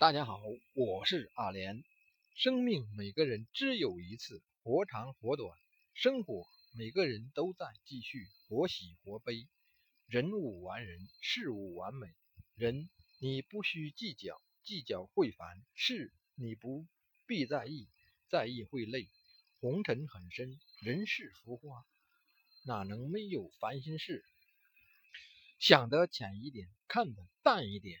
大家好我是阿莲。生命每个人只有一次活长活短生活每个人都在继续活喜活悲。人无完人事无完美。人你不需计较计较会烦事你不必在意在意会累。红尘很深人世浮华哪能没有烦心事？想得浅一点看得淡一点